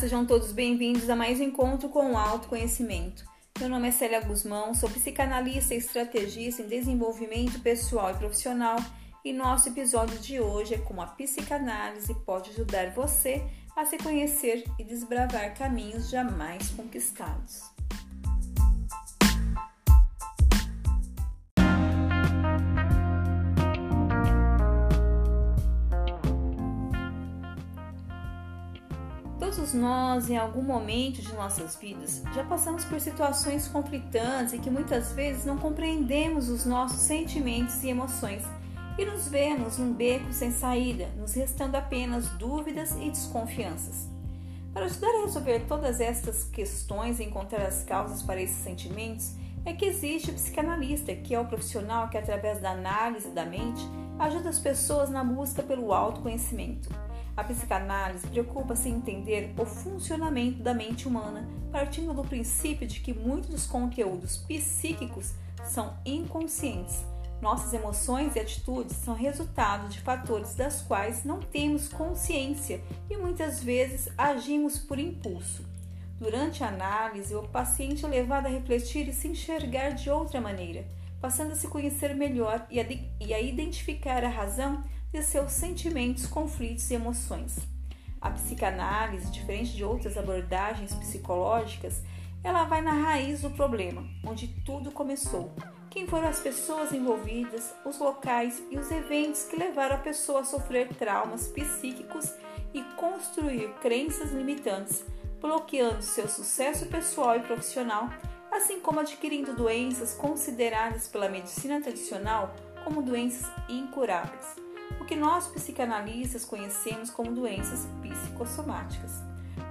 Sejam todos bem-vindos a mais um encontro com o autoconhecimento. Meu nome é Célia Guzmão, sou psicanalista e estrategista em desenvolvimento pessoal e profissional e nosso episódio de hoje é como a psicanálise pode ajudar você a se conhecer e desbravar caminhos jamais conquistados. Todos nós, em algum momento de nossas vidas, já passamos por situações conflitantes e que muitas vezes não compreendemos os nossos sentimentos e emoções e nos vemos num beco sem saída, nos restando apenas dúvidas e desconfianças. Para ajudar a resolver todas estas questões e encontrar as causas para esses sentimentos, é que existe o psicanalista, que é o profissional que, através da análise da mente, ajuda as pessoas na busca pelo autoconhecimento. A psicanálise preocupa-se em entender o funcionamento da mente humana, partindo do princípio de que muitos dos conteúdos psíquicos são inconscientes. Nossas emoções e atitudes são resultado de fatores das quais não temos consciência e muitas vezes agimos por impulso. Durante a análise, o paciente é levado a refletir e se enxergar de outra maneira, passando a se conhecer melhor e a, e a identificar a razão de seus sentimentos, conflitos e emoções. A psicanálise, diferente de outras abordagens psicológicas, ela vai na raiz do problema, onde tudo começou. Quem foram as pessoas envolvidas, os locais e os eventos que levaram a pessoa a sofrer traumas psíquicos e construir crenças limitantes, bloqueando seu sucesso pessoal e profissional, assim como adquirindo doenças consideradas pela medicina tradicional como doenças incuráveis o que nós psicanalistas conhecemos como doenças psicossomáticas.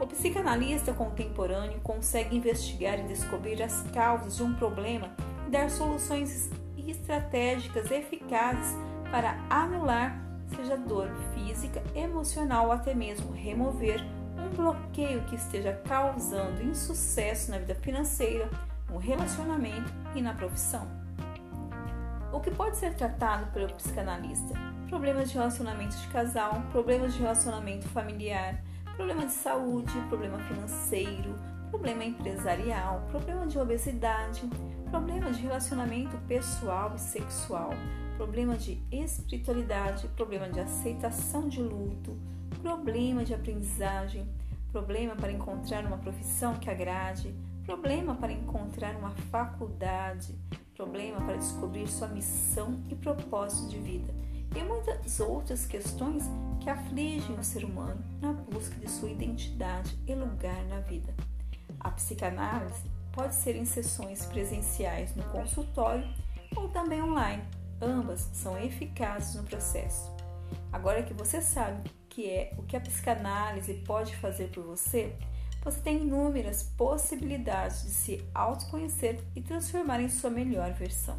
O psicanalista contemporâneo consegue investigar e descobrir as causas de um problema e dar soluções estratégicas eficazes para anular, seja dor física, emocional ou até mesmo remover um bloqueio que esteja causando insucesso na vida financeira, no relacionamento e na profissão. O que pode ser tratado pelo psicanalista? Problemas de relacionamento de casal, problemas de relacionamento familiar, problema de saúde, problema financeiro, problema empresarial, problema de obesidade, problema de relacionamento pessoal e sexual, problema de espiritualidade, problema de aceitação de luto, problema de aprendizagem, problema para encontrar uma profissão que agrade, problema para encontrar uma faculdade, problema para descobrir sua missão e propósito de vida, e muitas outras questões que afligem o ser humano na busca de sua identidade e lugar na vida. A psicanálise pode ser em sessões presenciais no consultório ou também online. Ambas são eficazes no processo. Agora que você sabe que é o que a psicanálise pode fazer por você, você tem inúmeras possibilidades de se autoconhecer e transformar em sua melhor versão.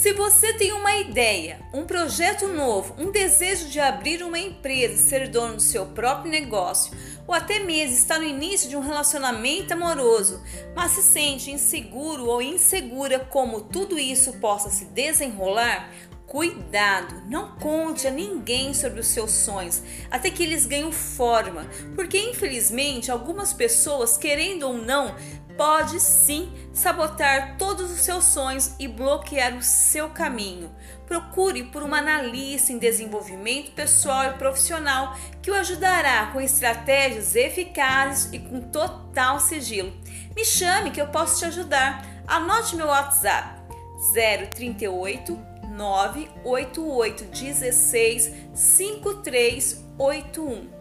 Se você tem uma ideia, um projeto novo, um desejo de abrir uma empresa, ser dono do seu próprio negócio, ou até mesmo está no início de um relacionamento amoroso, mas se sente inseguro ou insegura como tudo isso possa se desenrolar, Cuidado, não conte a ninguém sobre os seus sonhos até que eles ganhem forma, porque infelizmente algumas pessoas, querendo ou não, pode sim sabotar todos os seus sonhos e bloquear o seu caminho. Procure por uma analista em desenvolvimento pessoal e profissional que o ajudará com estratégias eficazes e com total sigilo. Me chame que eu posso te ajudar. Anote meu WhatsApp 038 988 16 5381.